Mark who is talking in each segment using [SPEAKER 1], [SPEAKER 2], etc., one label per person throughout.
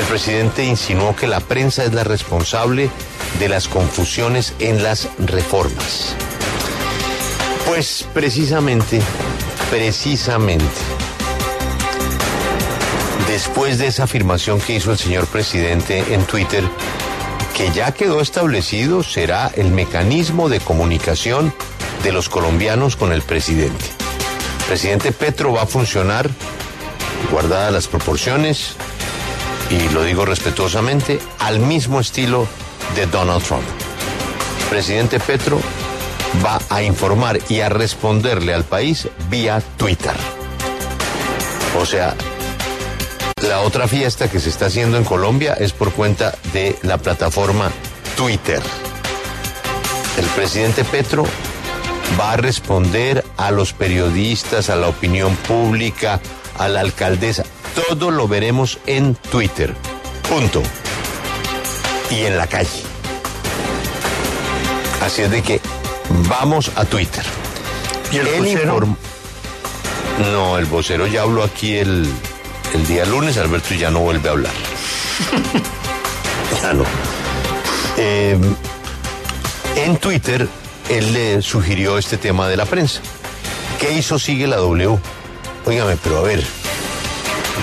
[SPEAKER 1] El presidente insinuó que la prensa es la responsable de las confusiones en las reformas. Pues precisamente, precisamente, después de esa afirmación que hizo el señor presidente en Twitter, que ya quedó establecido será el mecanismo de comunicación de los colombianos con el presidente. El presidente Petro va a funcionar, guardadas las proporciones, y lo digo respetuosamente, al mismo estilo de Donald Trump. presidente Petro va a informar y a responderle al país vía Twitter. O sea, la otra fiesta que se está haciendo en Colombia es por cuenta de la plataforma Twitter. El presidente Petro va a responder a los periodistas, a la opinión pública, a la alcaldesa. Todo lo veremos en Twitter. Punto. Y en la calle. Así es de que vamos a Twitter.
[SPEAKER 2] ¿Y el vocero?
[SPEAKER 1] No, el vocero ya habló aquí el, el día lunes, Alberto ya no vuelve a hablar. ya no. Eh, en Twitter, él le sugirió este tema de la prensa. ¿Qué hizo Sigue la W? Óigame, pero a ver,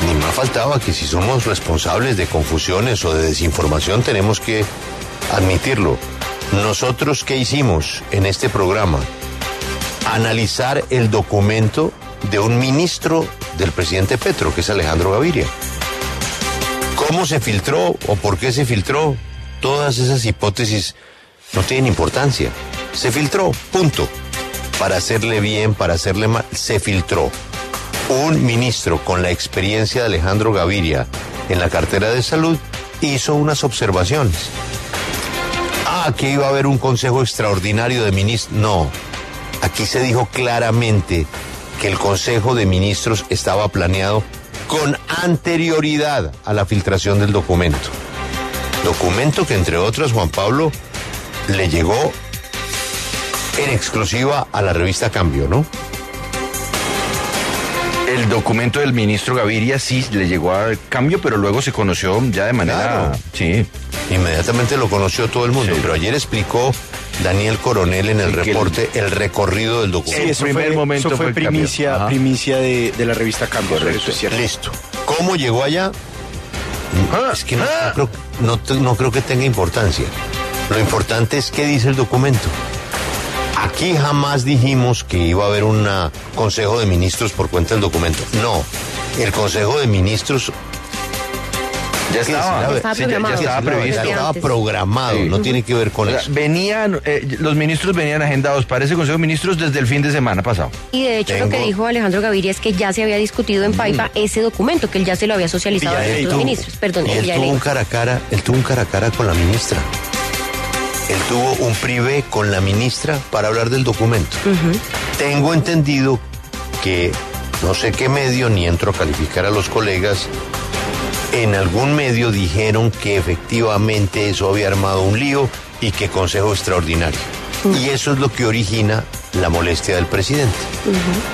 [SPEAKER 1] ni más faltaba que si somos responsables de confusiones o de desinformación tenemos que admitirlo. Nosotros, ¿qué hicimos en este programa? Analizar el documento de un ministro del presidente Petro, que es Alejandro Gaviria. ¿Cómo se filtró o por qué se filtró? Todas esas hipótesis no tienen importancia. Se filtró, punto. Para hacerle bien, para hacerle mal, se filtró. Un ministro con la experiencia de Alejandro Gaviria en la cartera de salud hizo unas observaciones. Ah, que iba a haber un consejo extraordinario de ministros. No, aquí se dijo claramente que el Consejo de Ministros estaba planeado con anterioridad a la filtración del documento. Documento que, entre otras, Juan Pablo le llegó en exclusiva a la revista Cambio, ¿no?
[SPEAKER 2] El documento del ministro Gaviria sí le llegó a cambio, pero luego se conoció ya de manera.
[SPEAKER 1] Claro.
[SPEAKER 2] Sí.
[SPEAKER 1] Inmediatamente lo conoció todo el mundo,
[SPEAKER 2] Sí.
[SPEAKER 1] pero ayer explicó Daniel Coronel en el
[SPEAKER 2] Sí,
[SPEAKER 1] reporte el recorrido del documento.
[SPEAKER 2] El
[SPEAKER 3] eso
[SPEAKER 2] primer
[SPEAKER 3] fue,
[SPEAKER 2] momento
[SPEAKER 3] eso
[SPEAKER 2] fue
[SPEAKER 3] primicia, primicia de, de la revista Cambio. Eso es.
[SPEAKER 1] Listo. ¿Cómo llegó allá?
[SPEAKER 2] Ah,
[SPEAKER 1] Es que no,
[SPEAKER 2] ah.
[SPEAKER 1] no creo, no te- no creo que tenga importancia. Lo importante es qué dice el documento. Aquí jamás dijimos que iba a haber un consejo de ministros por cuenta del documento. No, el consejo de ministros
[SPEAKER 2] Ya estaba.
[SPEAKER 1] Sí,
[SPEAKER 2] ya- estaba
[SPEAKER 1] ya
[SPEAKER 2] previsto.
[SPEAKER 1] estaba programado,
[SPEAKER 2] Sí.
[SPEAKER 1] no tiene que ver con
[SPEAKER 2] O sea,
[SPEAKER 1] eso.
[SPEAKER 2] venían, eh, los ministros venían agendados para ese Consejo de Ministros desde el fin de semana pasado.
[SPEAKER 4] Y de hecho lo que dijo Alejandro Gaviria es que ya se había discutido en Paipa ese documento, que él ya se lo había socializado a los ministros. Perdón,
[SPEAKER 1] Y él tuvo un cara a cara, él tuvo un cara a cara con la ministra. Él tuvo un privé con la ministra para hablar del documento. Tengo entendido que no sé qué medio, ni entro a calificar a los colegas, en algún medio dijeron que efectivamente eso había armado un lío y que consejo extraordinario. Y eso es lo que origina la molestia del presidente.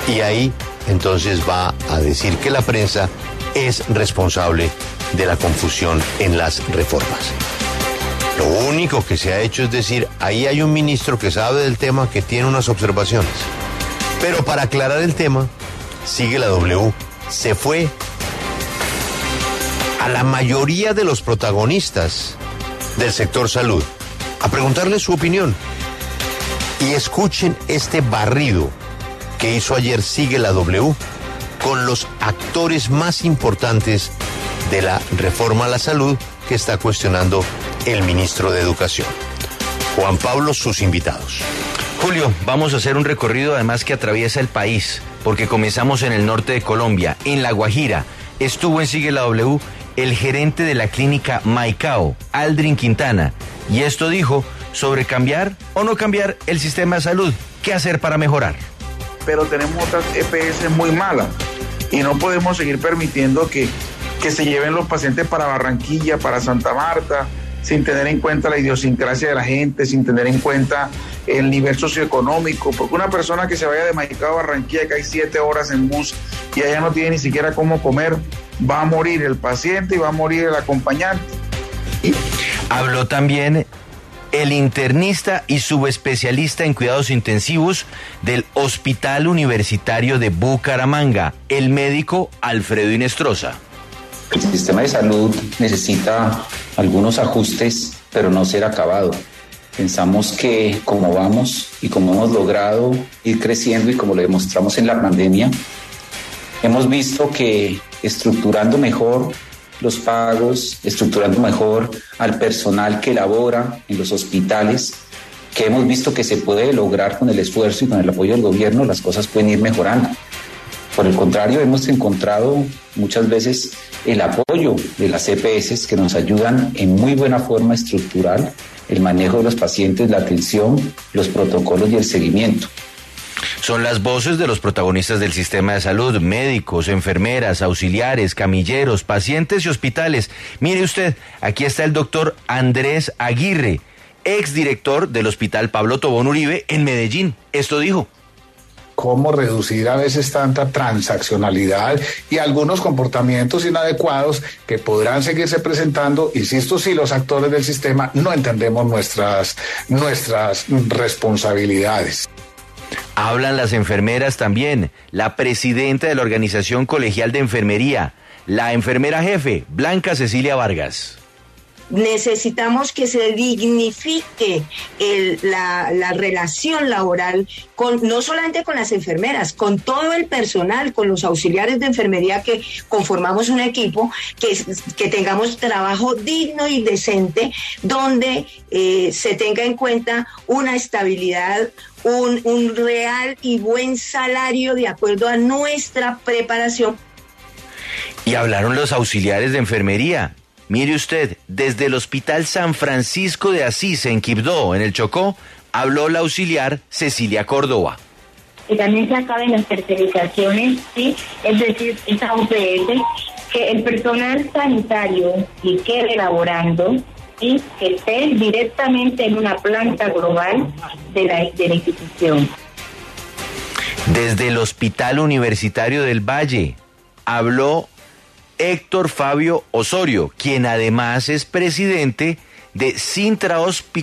[SPEAKER 1] Y ahí entonces va a decir que la prensa es responsable de la confusión en las reformas. Lo único que se ha hecho es decir, ahí hay un ministro que sabe del tema, que tiene unas observaciones. Pero para aclarar el tema, sigue la W, se fue a la mayoría de los protagonistas del sector salud a preguntarles su opinión. Y escuchen este barrido que hizo ayer Sigue la W con los actores más importantes de la reforma a la salud que está cuestionando el ministro de Educación. Juan Pablo, sus invitados.
[SPEAKER 2] Julio, vamos a hacer un recorrido además que atraviesa el país, porque comenzamos en el norte de Colombia, en La Guajira. Estuvo en Sigue la W el gerente de la clínica Maicao, Aldrin Quintana, y esto dijo sobre cambiar o no cambiar el sistema de salud. ¿Qué hacer para mejorar?
[SPEAKER 5] pero tenemos otras EPS muy malas y no podemos seguir permitiendo que, que se lleven los pacientes para Barranquilla, para Santa Marta, sin tener en cuenta la idiosincrasia de la gente, sin tener en cuenta el nivel socioeconómico, porque una persona que se vaya de Maicao a Barranquilla, que hay siete horas en bus y allá no tiene ni siquiera cómo comer, va a morir el paciente y va a morir el acompañante.
[SPEAKER 2] Habló también el internista y subespecialista en cuidados intensivos del Hospital Universitario de Bucaramanga, el médico Alfredo Inestrosa.
[SPEAKER 6] El sistema de salud necesita algunos ajustes, pero no ser acabado. Pensamos que como vamos y como hemos logrado ir creciendo y como lo demostramos en la pandemia, hemos visto que estructurando mejor los pagos, estructurando mejor al personal que labora en los hospitales, que hemos visto que se puede lograr con el esfuerzo y con el apoyo del gobierno, las cosas pueden ir mejorando. Por el contrario, hemos encontrado muchas veces el apoyo de las EPS que nos ayudan en muy buena forma estructural el manejo de los pacientes, la atención, los protocolos y el seguimiento.
[SPEAKER 2] Son las voces de los protagonistas del sistema de salud, médicos, enfermeras, auxiliares, camilleros, pacientes y hospitales. Mire usted, aquí está el doctor Andrés Aguirre, exdirector del Hospital Pablo Tobón Uribe en Medellín. Esto dijo
[SPEAKER 7] cómo reducir a veces tanta transaccionalidad y algunos comportamientos inadecuados que podrán seguirse presentando, insisto, si los actores del sistema no entendemos nuestras, nuestras responsabilidades.
[SPEAKER 2] Hablan las enfermeras también, la presidenta de la Organización Colegial de Enfermería, la enfermera jefe, Blanca Cecilia Vargas
[SPEAKER 8] necesitamos que se dignifique la, la, relación laboral con no solamente con las enfermeras, con todo el personal, con los auxiliares de enfermería que conformamos un equipo, que, que tengamos trabajo digno y decente, donde eh, se tenga en cuenta una estabilidad, un, un real y buen salario de acuerdo a nuestra preparación.
[SPEAKER 2] Y hablaron los auxiliares de enfermería, Mire usted, desde el Hospital San Francisco de Asís en Quibdó, en el Chocó, habló la auxiliar Cecilia Córdoba.
[SPEAKER 9] Y también se acaben las tercerizaciones, ¿sí? es decir, esa UPS, que el personal sanitario y quede elaborando, y que esté directamente en una planta global de la, de la institución.
[SPEAKER 2] Desde el Hospital Universitario del Valle habló Héctor Fabio Osorio, quien además es presidente de Sintra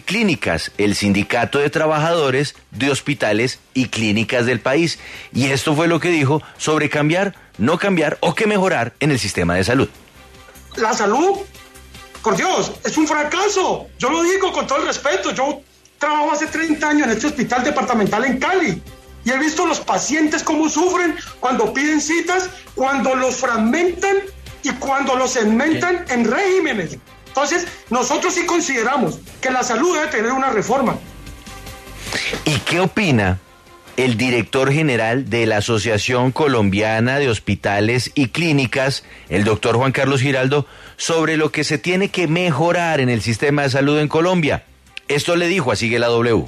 [SPEAKER 2] Clínicas, el sindicato de trabajadores de hospitales y clínicas del país. Y esto fue lo que dijo sobre cambiar, no cambiar o que mejorar en el sistema de salud.
[SPEAKER 10] La salud, por Dios, es un fracaso. Yo lo digo con todo el respeto. Yo trabajo hace 30 años en este hospital departamental en Cali y he visto los pacientes cómo sufren cuando piden citas, cuando los fragmentan y cuando los segmentan en regímenes. Entonces, nosotros sí consideramos que la salud debe tener una reforma.
[SPEAKER 2] ¿Y qué opina el director general de la Asociación Colombiana de Hospitales y Clínicas, el doctor Juan Carlos Giraldo, sobre lo que se tiene que mejorar en el sistema de salud en Colombia? Esto le dijo a Sigue la W.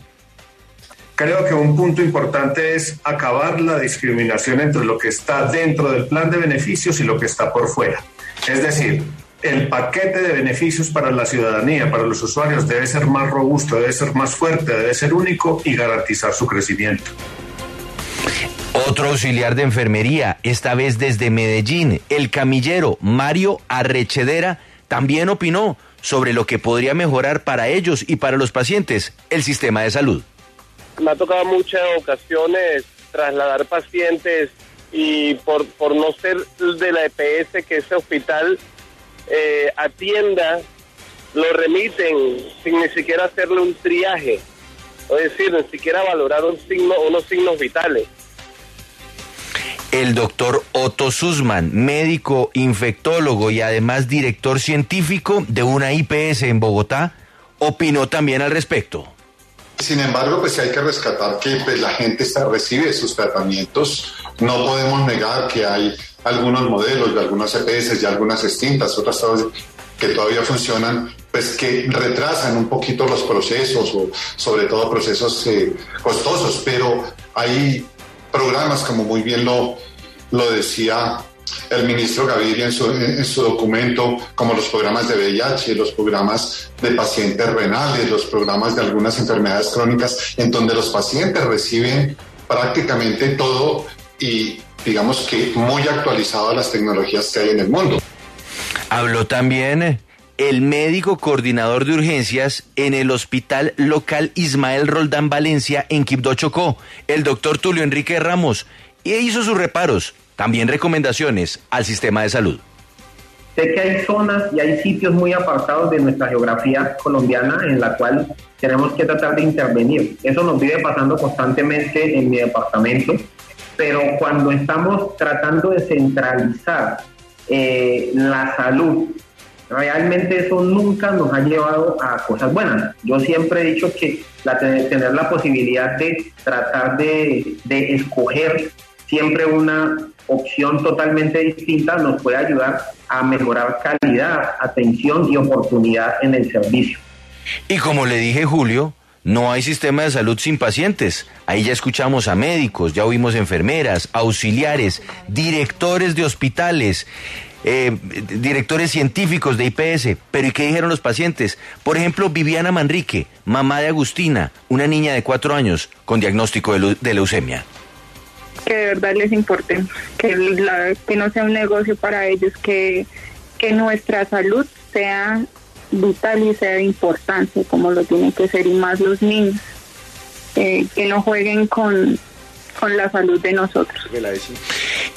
[SPEAKER 11] Creo que un punto importante es acabar la discriminación entre lo que está dentro del plan de beneficios y lo que está por fuera. Es decir, el paquete de beneficios para la ciudadanía, para los usuarios, debe ser más robusto, debe ser más fuerte, debe ser único y garantizar su crecimiento.
[SPEAKER 2] Otro auxiliar de enfermería, esta vez desde Medellín, el camillero Mario Arrechedera, también opinó sobre lo que podría mejorar para ellos y para los pacientes el sistema de salud
[SPEAKER 12] me ha tocado muchas ocasiones trasladar pacientes y por, por no ser de la EPS que ese hospital eh, atienda, lo remiten sin ni siquiera hacerle un triaje, es decir, ni siquiera valorar un signo, unos signos vitales.
[SPEAKER 2] El doctor Otto Sussman, médico infectólogo y además director científico de una IPS en Bogotá, opinó también al respecto.
[SPEAKER 13] Sin embargo, pues hay que rescatar que pues, la gente está, recibe sus tratamientos. No podemos negar que hay algunos modelos de algunas EPS y algunas extintas, otras que todavía funcionan, pues que retrasan un poquito los procesos o sobre todo procesos eh, costosos, pero hay programas como muy bien lo, lo decía el ministro Gaviria en su, en su documento, como los programas de VIH, los programas de pacientes renales, los programas de algunas enfermedades crónicas, en donde los pacientes reciben prácticamente todo y digamos que muy actualizado a las tecnologías que hay en el mundo.
[SPEAKER 2] Habló también el médico coordinador de urgencias en el hospital local Ismael Roldán Valencia en Quibdó Chocó, el doctor Tulio Enrique Ramos, y hizo sus reparos, también recomendaciones al sistema de salud.
[SPEAKER 14] Sé que hay zonas y hay sitios muy apartados de nuestra geografía colombiana en la cual tenemos que tratar de intervenir. Eso nos vive pasando constantemente en mi departamento, pero cuando estamos tratando de centralizar eh, la salud, realmente eso nunca nos ha llevado a cosas buenas. Yo siempre he dicho que tener la posibilidad de tratar de escoger siempre una opción totalmente distinta nos puede ayudar a mejorar calidad, atención y oportunidad en el servicio.
[SPEAKER 2] Y como le dije Julio, no hay sistema de salud sin pacientes. Ahí ya escuchamos a médicos, ya oímos enfermeras, auxiliares, directores de hospitales, eh, directores científicos de IPS. Pero ¿y qué dijeron los pacientes? Por ejemplo, Viviana Manrique, mamá de Agustina, una niña de cuatro años con diagnóstico de, de leucemia
[SPEAKER 15] que de verdad les importe, que, la, que no sea un negocio para ellos, que, que nuestra salud sea vital y sea de importancia, como lo tienen que ser, y más los niños, eh, que no jueguen con, con la salud de nosotros.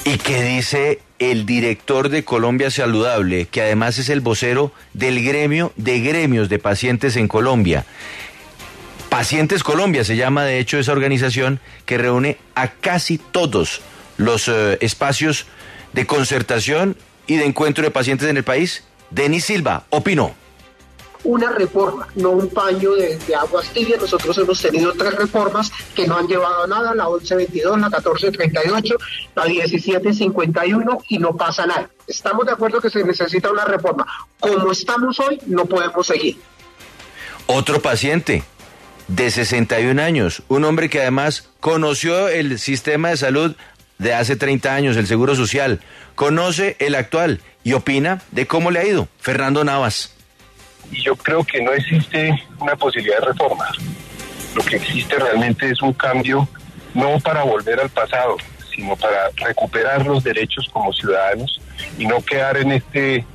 [SPEAKER 2] ¿Y qué dice el director de Colombia Saludable, que además es el vocero del gremio de gremios de pacientes en Colombia? Pacientes Colombia se llama de hecho esa organización que reúne a casi todos los eh, espacios de concertación y de encuentro de pacientes en el país. Denis Silva opinó
[SPEAKER 16] una reforma, no un paño de, aguas tibias. Nosotros hemos tenido tres reformas que no han llevado a nada, la 1122, la 1438, la 1751 y no pasa nada. Estamos de acuerdo que se necesita una reforma. Como estamos hoy, no podemos seguir.
[SPEAKER 2] Otro paciente, de 61 años, un hombre que además conoció el sistema de salud de hace 30 años, el Seguro Social, conoce el actual y opina de cómo le ha ido. Fernando Navas.
[SPEAKER 17] Y yo creo que no existe una posibilidad de reforma. Lo que existe realmente es un cambio no para volver al pasado, sino para recuperar los derechos como ciudadanos y no quedar en este,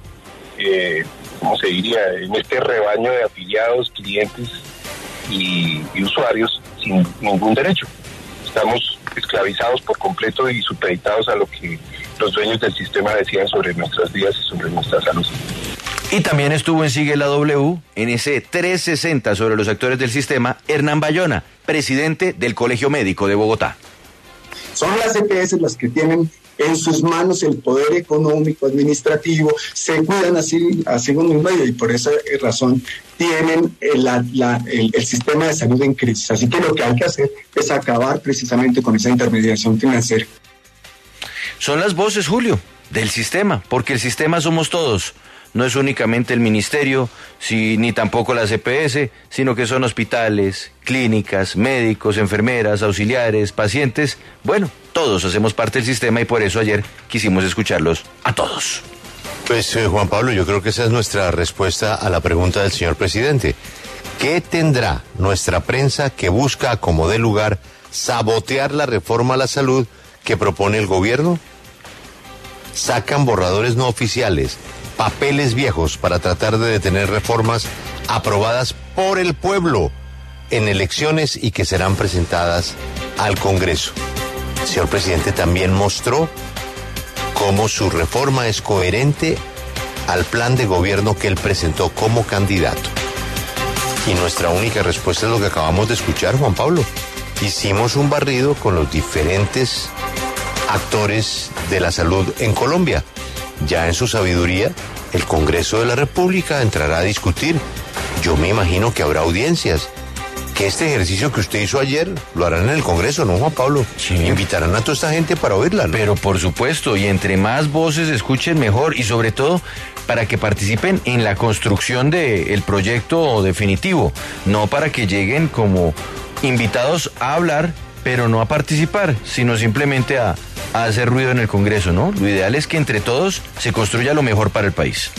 [SPEAKER 17] eh, ¿cómo se diría?, en este rebaño de afiliados, clientes y, usuarios sin ningún derecho. Estamos esclavizados por completo y supeditados a lo que los dueños del sistema decían sobre nuestras vidas y sobre nuestra salud.
[SPEAKER 2] Y también estuvo en Sigue la W, en ese 360 sobre los actores del sistema, Hernán Bayona, presidente del Colegio Médico de Bogotá.
[SPEAKER 18] Son las EPS las que tienen en sus manos el poder económico, administrativo, se cuidan así, así mismo y por esa razón tienen el, el, sistema de salud en crisis. Así que lo que hay que hacer es acabar precisamente con esa intermediación financiera.
[SPEAKER 2] Son las voces, Julio, del sistema, porque el sistema somos todos no es únicamente el ministerio, ni tampoco la CPS, sino que son hospitales, clínicas, médicos, enfermeras, auxiliares, pacientes. Bueno, todos hacemos parte del sistema y por eso ayer quisimos escucharlos a todos.
[SPEAKER 1] Pues eh, Juan Pablo, yo creo que esa es nuestra respuesta a la pregunta del señor presidente. ¿Qué tendrá nuestra prensa que busca como de lugar sabotear la reforma a la salud que propone el gobierno? Sacan borradores no oficiales papeles viejos para tratar de detener reformas aprobadas por el pueblo en elecciones y que serán presentadas al Congreso. El señor presidente también mostró cómo su reforma es coherente al plan de gobierno que él presentó como candidato. Y nuestra única respuesta es lo que acabamos de escuchar, Juan Pablo. Hicimos un barrido con los diferentes actores de la salud en Colombia ya en su sabiduría, el Congreso de la República entrará a discutir. Yo me imagino que habrá audiencias. Que este ejercicio que usted hizo ayer lo harán en el Congreso, ¿no, Juan Pablo? Invitarán a toda esta gente para oírla, ¿no?
[SPEAKER 2] Pero por supuesto, y entre más voces escuchen mejor, y sobre todo para que participen en la construcción del proyecto definitivo, no para que lleguen como invitados a hablar, pero no a participar, sino simplemente a hacer ruido en el Congreso, ¿no? Lo ideal es que entre todos se construya lo mejor para el país.